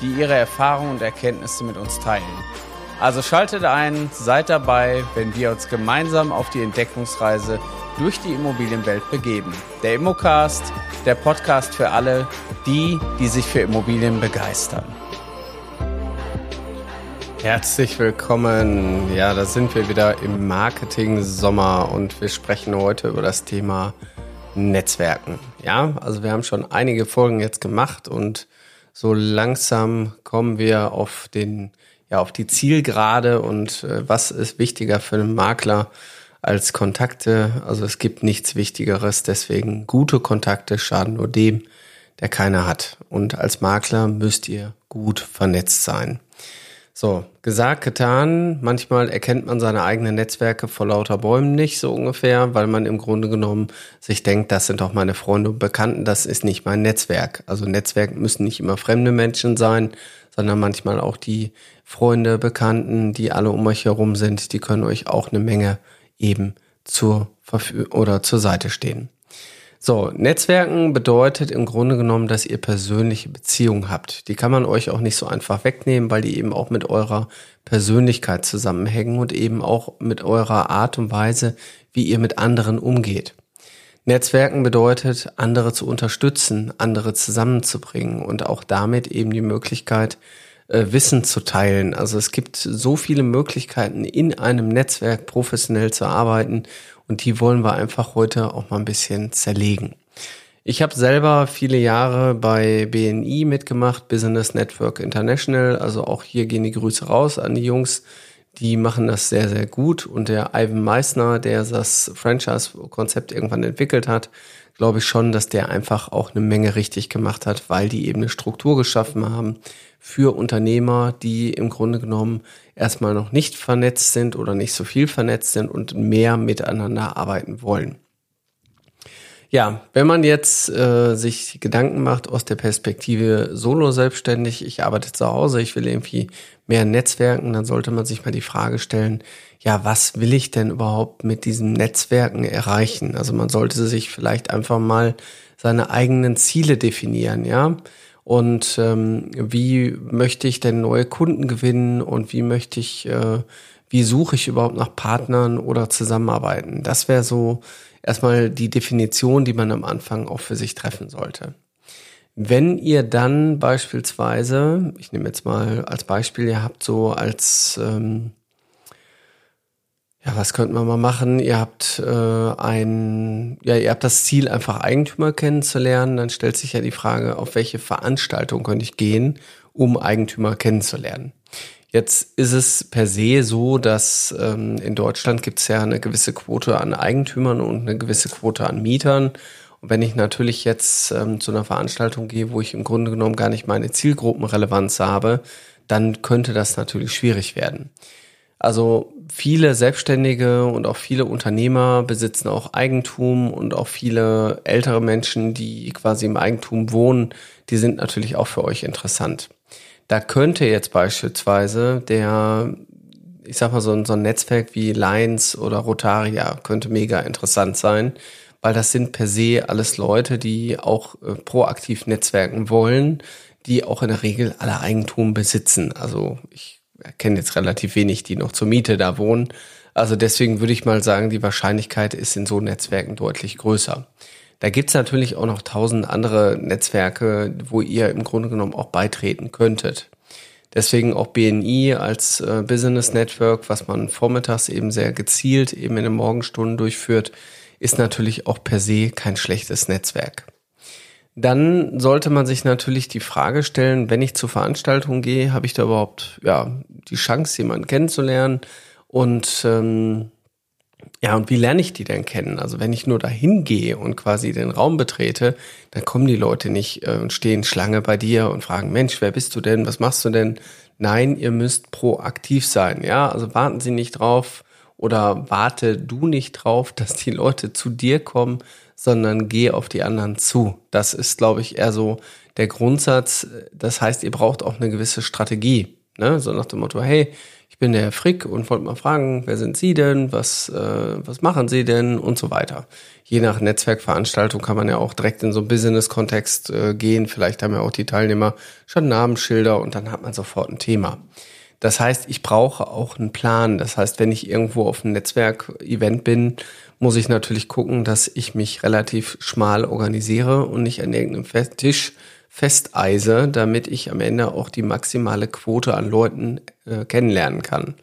die ihre Erfahrungen und Erkenntnisse mit uns teilen. Also schaltet ein, seid dabei, wenn wir uns gemeinsam auf die Entdeckungsreise durch die Immobilienwelt begeben. Der Immocast, der Podcast für alle, die, die sich für Immobilien begeistern. Herzlich willkommen. Ja, da sind wir wieder im Marketing-Sommer und wir sprechen heute über das Thema Netzwerken. Ja, also wir haben schon einige Folgen jetzt gemacht und so langsam kommen wir auf den, ja, auf die Zielgerade und äh, was ist wichtiger für einen Makler als Kontakte? Also es gibt nichts Wichtigeres, deswegen gute Kontakte schaden nur dem, der keine hat. Und als Makler müsst ihr gut vernetzt sein. So, gesagt, getan. Manchmal erkennt man seine eigenen Netzwerke vor lauter Bäumen nicht, so ungefähr, weil man im Grunde genommen sich denkt, das sind doch meine Freunde und Bekannten, das ist nicht mein Netzwerk. Also Netzwerk müssen nicht immer fremde Menschen sein, sondern manchmal auch die Freunde, Bekannten, die alle um euch herum sind, die können euch auch eine Menge eben zur Verfügung oder zur Seite stehen. So, Netzwerken bedeutet im Grunde genommen, dass ihr persönliche Beziehungen habt. Die kann man euch auch nicht so einfach wegnehmen, weil die eben auch mit eurer Persönlichkeit zusammenhängen und eben auch mit eurer Art und Weise, wie ihr mit anderen umgeht. Netzwerken bedeutet, andere zu unterstützen, andere zusammenzubringen und auch damit eben die Möglichkeit, äh, Wissen zu teilen. Also es gibt so viele Möglichkeiten, in einem Netzwerk professionell zu arbeiten und die wollen wir einfach heute auch mal ein bisschen zerlegen. Ich habe selber viele Jahre bei BNI mitgemacht, Business Network International. Also auch hier gehen die Grüße raus an die Jungs. Die machen das sehr, sehr gut. Und der Ivan Meissner, der das Franchise-Konzept irgendwann entwickelt hat, glaube ich schon, dass der einfach auch eine Menge richtig gemacht hat, weil die eben eine Struktur geschaffen haben für Unternehmer, die im Grunde genommen erstmal noch nicht vernetzt sind oder nicht so viel vernetzt sind und mehr miteinander arbeiten wollen. Ja, wenn man jetzt äh, sich Gedanken macht aus der Perspektive solo selbstständig, ich arbeite zu Hause, ich will irgendwie mehr Netzwerken, dann sollte man sich mal die Frage stellen, ja, was will ich denn überhaupt mit diesen Netzwerken erreichen? Also man sollte sich vielleicht einfach mal seine eigenen Ziele definieren, ja und ähm, wie möchte ich denn neue Kunden gewinnen und wie möchte ich, äh, wie suche ich überhaupt nach Partnern oder Zusammenarbeiten. Das wäre so erstmal die Definition, die man am Anfang auch für sich treffen sollte. Wenn ihr dann beispielsweise, ich nehme jetzt mal als Beispiel, ihr habt so als ähm, ja, was könnten wir mal machen? Ihr habt äh, ein, ja, ihr habt das Ziel, einfach Eigentümer kennenzulernen. Dann stellt sich ja die Frage, auf welche Veranstaltung könnte ich gehen, um Eigentümer kennenzulernen. Jetzt ist es per se so, dass ähm, in Deutschland gibt es ja eine gewisse Quote an Eigentümern und eine gewisse Quote an Mietern. Und wenn ich natürlich jetzt ähm, zu einer Veranstaltung gehe, wo ich im Grunde genommen gar nicht meine Zielgruppenrelevanz habe, dann könnte das natürlich schwierig werden. Also viele Selbstständige und auch viele Unternehmer besitzen auch Eigentum und auch viele ältere Menschen, die quasi im Eigentum wohnen, die sind natürlich auch für euch interessant. Da könnte jetzt beispielsweise der, ich sag mal so ein, so ein Netzwerk wie Lions oder Rotaria könnte mega interessant sein, weil das sind per se alles Leute, die auch äh, proaktiv netzwerken wollen, die auch in der Regel alle Eigentum besitzen. Also ich kenne jetzt relativ wenig, die noch zur Miete da wohnen. Also deswegen würde ich mal sagen, die Wahrscheinlichkeit ist in so Netzwerken deutlich größer. Da gibt's natürlich auch noch tausend andere Netzwerke, wo ihr im Grunde genommen auch beitreten könntet. Deswegen auch BNI als äh, Business Network, was man vormittags eben sehr gezielt eben in den Morgenstunden durchführt, ist natürlich auch per se kein schlechtes Netzwerk. Dann sollte man sich natürlich die Frage stellen, wenn ich zur Veranstaltung gehe, habe ich da überhaupt ja die Chance, jemanden kennenzulernen? Und ähm, Ja, und wie lerne ich die denn kennen? Also wenn ich nur dahin gehe und quasi den Raum betrete, dann kommen die Leute nicht äh, und stehen Schlange bei dir und fragen, Mensch, wer bist du denn? Was machst du denn? Nein, ihr müsst proaktiv sein. Ja, also warten Sie nicht drauf oder warte du nicht drauf, dass die Leute zu dir kommen, sondern geh auf die anderen zu. Das ist, glaube ich, eher so der Grundsatz. Das heißt, ihr braucht auch eine gewisse Strategie. Ne? So nach dem Motto, hey, ich bin der Frick und wollte mal fragen, wer sind Sie denn, was, äh, was machen Sie denn und so weiter. Je nach Netzwerkveranstaltung kann man ja auch direkt in so einen Business-Kontext äh, gehen. Vielleicht haben ja auch die Teilnehmer schon Namensschilder und dann hat man sofort ein Thema. Das heißt, ich brauche auch einen Plan. Das heißt, wenn ich irgendwo auf einem Netzwerk-Event bin, muss ich natürlich gucken, dass ich mich relativ schmal organisiere und nicht an irgendeinem Tisch festeise, damit ich am Ende auch die maximale Quote an Leuten äh, kennenlernen kann.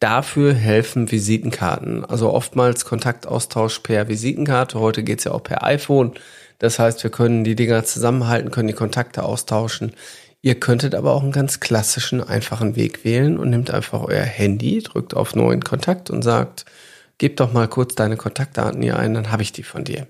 Dafür helfen Visitenkarten. Also oftmals Kontaktaustausch per Visitenkarte. Heute geht's ja auch per iPhone. Das heißt, wir können die Dinger zusammenhalten, können die Kontakte austauschen. Ihr könntet aber auch einen ganz klassischen, einfachen Weg wählen und nehmt einfach euer Handy, drückt auf neuen Kontakt und sagt, gib doch mal kurz deine Kontaktdaten hier ein, dann habe ich die von dir.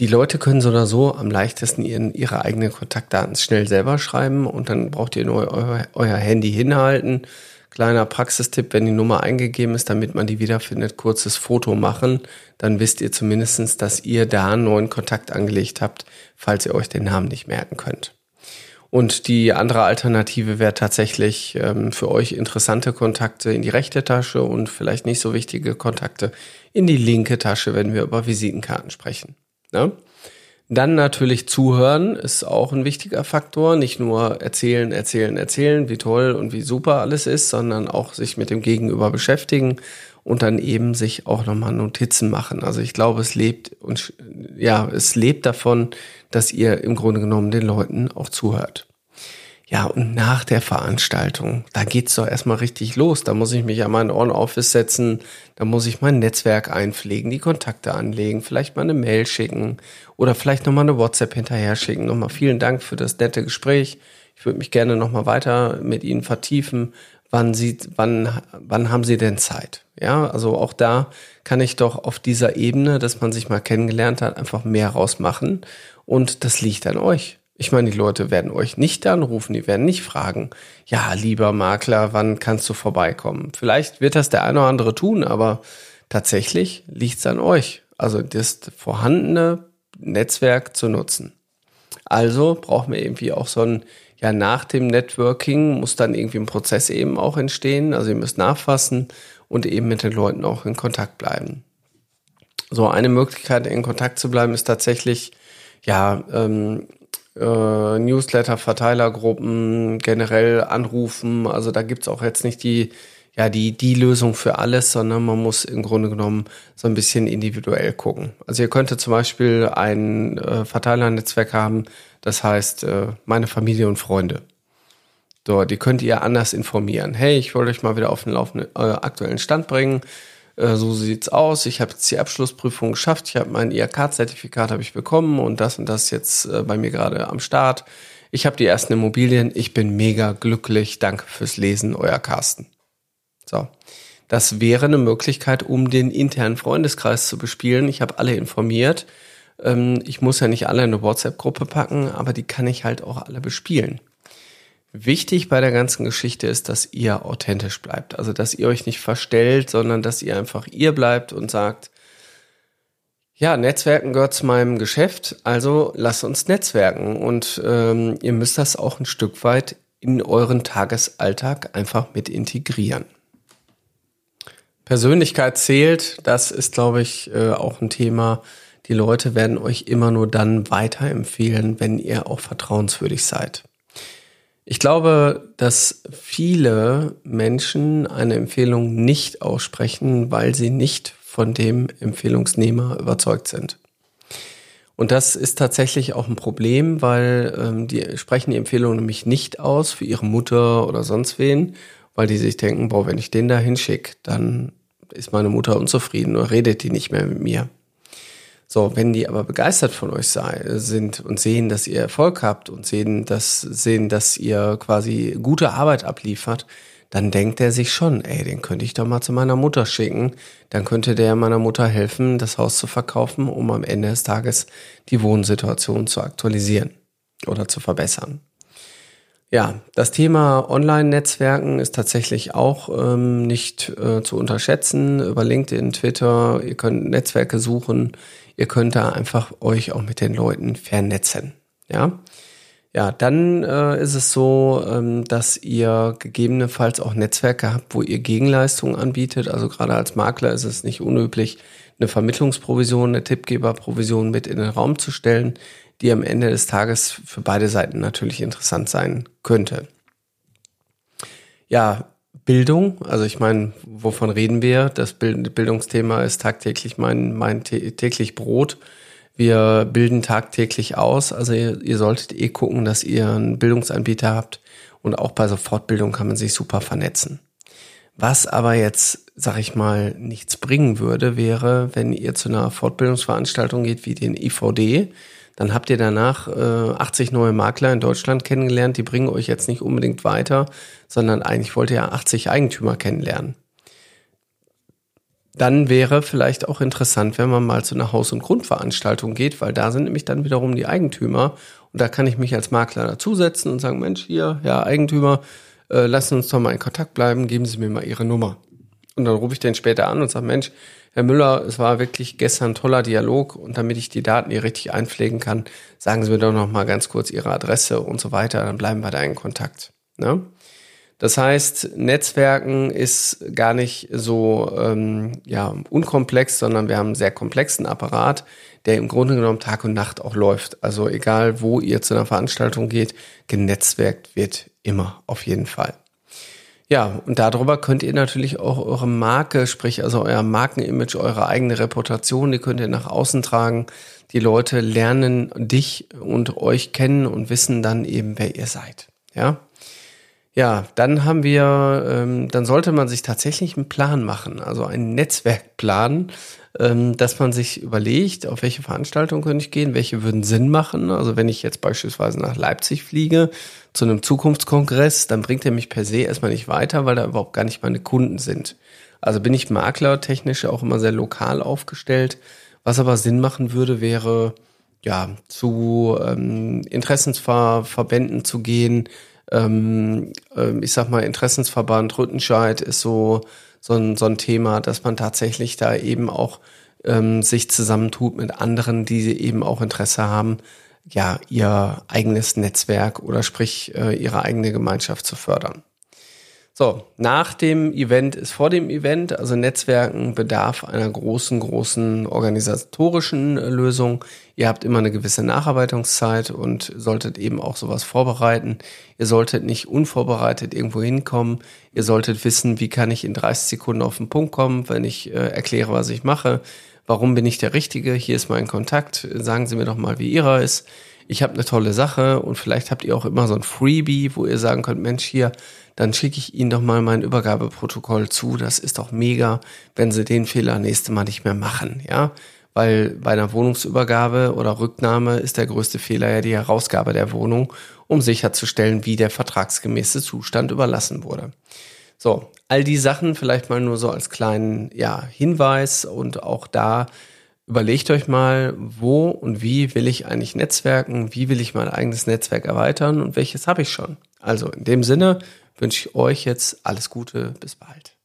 Die Leute können so oder so am leichtesten ihren, ihre eigenen Kontaktdaten schnell selber schreiben und dann braucht ihr nur euer, euer Handy hinhalten. Kleiner Praxistipp, wenn die Nummer eingegeben ist, damit man die wiederfindet, kurzes Foto machen. Dann wisst ihr zumindestens, dass ihr da einen neuen Kontakt angelegt habt, falls ihr euch den Namen nicht merken könnt. Und die andere Alternative wäre tatsächlich ähm, für euch interessante Kontakte in die rechte Tasche und vielleicht nicht so wichtige Kontakte in die linke Tasche, wenn wir über Visitenkarten sprechen. Ne? Dann natürlich zuhören ist auch ein wichtiger Faktor. Nicht nur erzählen, erzählen, erzählen, wie toll und wie super alles ist, sondern auch sich mit dem Gegenüber beschäftigen und dann eben sich auch nochmal Notizen machen. Also ich glaube, es lebt und ja, es lebt davon, dass ihr im Grunde genommen den Leuten auch zuhört. Ja, und nach der Veranstaltung, da geht's doch erstmal richtig los. Da muss ich mich an mein On-Office setzen, da muss ich mein Netzwerk einpflegen, die Kontakte anlegen, vielleicht mal eine Mail schicken oder vielleicht nochmal eine WhatsApp hinterher schicken. Nochmal vielen Dank für das nette Gespräch. Ich würde mich gerne nochmal weiter mit Ihnen vertiefen. Wann, Sie, wann, wann haben Sie denn Zeit? Ja, also auch da kann ich doch auf dieser Ebene, dass man sich mal kennengelernt hat, einfach mehr rausmachen. Und das liegt an euch. Ich meine, die Leute werden euch nicht anrufen, die werden nicht fragen, ja, lieber Makler, wann kannst du vorbeikommen? Vielleicht wird das der eine oder andere tun, aber tatsächlich liegt es an euch. Also das vorhandene Netzwerk zu nutzen. Also brauchen wir irgendwie auch so ein, ja, nach dem Networking muss dann irgendwie ein Prozess eben auch entstehen. Also ihr müsst nachfassen und eben mit den Leuten auch in Kontakt bleiben. So eine Möglichkeit, in Kontakt zu bleiben, ist tatsächlich, ja, ähm, äh, Newsletter, Verteilergruppen, generell anrufen. Also da gibt's auch jetzt nicht die, ja, die, die Lösung für alles, sondern man muss im Grunde genommen so ein bisschen individuell gucken. Also ihr könntet zum Beispiel ein äh, Verteilernetzwerk haben, das heißt äh, meine Familie und Freunde. So, die könnt ihr anders informieren. Hey, ich wollte euch mal wieder auf den laufenden, äh, aktuellen Stand bringen. Äh, so sieht's aus. Ich habe jetzt die Abschlussprüfung geschafft. Ich habe mein IHK-Zertifikat habe ich bekommen und das und das jetzt äh, bei mir gerade am Start. Ich habe die ersten Immobilien. Ich bin mega glücklich. Danke fürs Lesen, euer Carsten. So. Das wäre eine Möglichkeit, um den internen Freundeskreis zu bespielen. Ich habe alle informiert. Ähm, ich muss ja nicht alle in eine WhatsApp-Gruppe packen, aber die kann ich halt auch alle bespielen. Wichtig bei der ganzen Geschichte ist, dass ihr authentisch bleibt. Also, dass ihr euch nicht verstellt, sondern dass ihr einfach ihr bleibt und sagt, ja, Netzwerken gehört zu meinem Geschäft, also lasst uns netzwerken. Und ähm, ihr müsst das auch ein Stück weit in euren Tagesalltag einfach mit integrieren. Persönlichkeit zählt, das ist, glaube ich, äh, auch ein Thema. Die Leute werden euch immer nur dann weiterempfehlen, wenn ihr auch vertrauenswürdig seid. Ich glaube, dass viele Menschen eine Empfehlung nicht aussprechen, weil sie nicht von dem Empfehlungsnehmer überzeugt sind. Und das ist tatsächlich auch ein Problem, weil ähm, die sprechen die Empfehlung nämlich nicht aus für ihre Mutter oder sonst wen, weil die sich denken, boah, wenn ich den da hinschicke, dann ist meine Mutter unzufrieden oder redet die nicht mehr mit mir. So, wenn die aber begeistert von euch sei, sind und sehen, dass ihr Erfolg habt und sehen, dass, sehen, dass ihr quasi gute Arbeit abliefert, dann denkt er sich schon, ey, den könnte ich doch mal zu meiner Mutter schicken. Dann könnte der meiner Mutter helfen, das Haus zu verkaufen, um am Ende des Tages die Wohnsituation zu aktualisieren oder zu verbessern. Ja, das Thema Online-Netzwerken ist tatsächlich auch ähm, nicht äh, zu unterschätzen. Über LinkedIn, Twitter, ihr könnt Netzwerke suchen, ihr könnt da einfach euch auch mit den Leuten vernetzen. Ja, ja, dann äh, ist es so, ähm, dass ihr gegebenenfalls auch Netzwerke habt, wo ihr Gegenleistungen anbietet. Also gerade als Makler ist es nicht unüblich, eine Vermittlungsprovision, eine Tippgeberprovision mit in den Raum zu stellen die am Ende des Tages für beide Seiten natürlich interessant sein könnte. Ja, Bildung, also ich meine, wovon reden wir? Das Bildungsthema ist tagtäglich mein, mein täglich Brot. Wir bilden tagtäglich aus, also ihr, ihr solltet eh gucken, dass ihr einen Bildungsanbieter habt und auch bei so Fortbildung kann man sich super vernetzen. Was aber jetzt, sag ich mal, nichts bringen würde, wäre, wenn ihr zu einer Fortbildungsveranstaltung geht wie den IVD, dann habt ihr danach äh, 80 neue Makler in Deutschland kennengelernt. Die bringen euch jetzt nicht unbedingt weiter, sondern eigentlich wollt ihr ja 80 Eigentümer kennenlernen. Dann wäre vielleicht auch interessant, wenn man mal zu einer Haus- und Grundveranstaltung geht, weil da sind nämlich dann wiederum die Eigentümer und da kann ich mich als Makler dazusetzen und sagen, Mensch, hier, ja, Eigentümer, äh, lassen uns doch mal in Kontakt bleiben, geben Sie mir mal Ihre Nummer. Und dann rufe ich den später an und sage, Mensch, Herr Müller, es war wirklich gestern ein toller Dialog und damit ich die Daten hier richtig einpflegen kann, sagen Sie mir doch noch mal ganz kurz Ihre Adresse und so weiter, dann bleiben wir da in Kontakt. Ne? Das heißt, Netzwerken ist gar nicht so ähm, ja, unkomplex, sondern wir haben einen sehr komplexen Apparat, der im Grunde genommen Tag und Nacht auch läuft. Also egal, wo ihr zu einer Veranstaltung geht, genetzwerkt wird immer auf jeden Fall. Ja, und darüber könnt ihr natürlich auch eure Marke, sprich also euer Markenimage, eure eigene Reputation, die könnt ihr nach außen tragen. Die Leute lernen dich und euch kennen und wissen dann eben, wer ihr seid. Ja. Ja, dann haben wir, ähm, dann sollte man sich tatsächlich einen Plan machen, also einen Netzwerkplan, dass man sich überlegt, auf welche Veranstaltungen könnte ich gehen, welche würden Sinn machen. Also wenn ich jetzt beispielsweise nach Leipzig fliege, zu einem Zukunftskongress, dann bringt er mich per se erstmal nicht weiter, weil da überhaupt gar nicht meine Kunden sind. Also bin ich Makler technisch auch immer sehr lokal aufgestellt. Was aber Sinn machen würde, wäre ja zu ähm, Interessensverbänden zu gehen. Ähm, äh, ich sag mal, Interessensverband Rüttenscheid ist so, so, ein, so ein Thema, dass man tatsächlich da eben auch ähm, sich zusammentut mit anderen, die eben auch Interesse haben, ja, ihr eigenes Netzwerk oder sprich äh, ihre eigene Gemeinschaft zu fördern. So, nach dem Event ist vor dem Event, also Netzwerken bedarf einer großen, großen organisatorischen Lösung. Ihr habt immer eine gewisse Nacharbeitungszeit und solltet eben auch sowas vorbereiten. Ihr solltet nicht unvorbereitet irgendwo hinkommen. Ihr solltet wissen, wie kann ich in 30 Sekunden auf den Punkt kommen, wenn ich äh, erkläre, was ich mache. Warum bin ich der Richtige? Hier ist mein Kontakt. Sagen Sie mir doch mal, wie Ihrer ist. Ich habe eine tolle Sache und vielleicht habt ihr auch immer so ein Freebie, wo ihr sagen könnt, Mensch, hier, dann schicke ich Ihnen doch mal mein Übergabeprotokoll zu. Das ist doch mega, wenn Sie den Fehler nächste Mal nicht mehr machen, ja? Weil bei einer Wohnungsübergabe oder Rücknahme ist der größte Fehler ja die Herausgabe der Wohnung, um sicherzustellen, wie der vertragsgemäße Zustand überlassen wurde. So, all die Sachen vielleicht mal nur so als kleinen ja, Hinweis und auch da überlegt euch mal, wo und wie will ich eigentlich netzwerken, wie will ich mein eigenes Netzwerk erweitern und welches habe ich schon. Also in dem Sinne wünsche ich euch jetzt alles Gute, bis bald.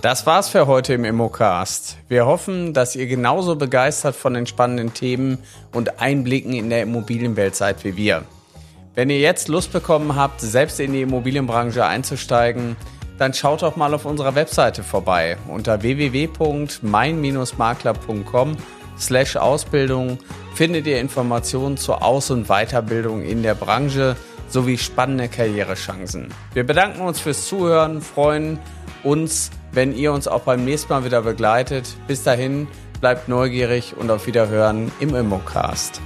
Das war's für heute im Immocast. Wir hoffen, dass ihr genauso begeistert von den spannenden Themen und Einblicken in der Immobilienwelt seid wie wir. Wenn ihr jetzt Lust bekommen habt, selbst in die Immobilienbranche einzusteigen, dann schaut doch mal auf unserer Webseite vorbei unter www.mein-makler.com slash Ausbildung findet ihr Informationen zur Aus- und Weiterbildung in der Branche sowie spannende Karrierechancen. Wir bedanken uns fürs Zuhören, freuen uns, wenn ihr uns auch beim nächsten Mal wieder begleitet. Bis dahin, bleibt neugierig und auf Wiederhören im Immocast.